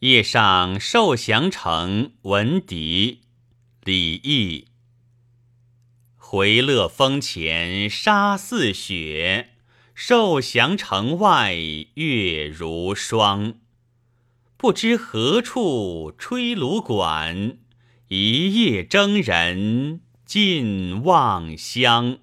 夜上受降城闻笛李益回乐峰前沙似雪受降城外月如霜。不知何处吹芦管一夜征人尽望乡。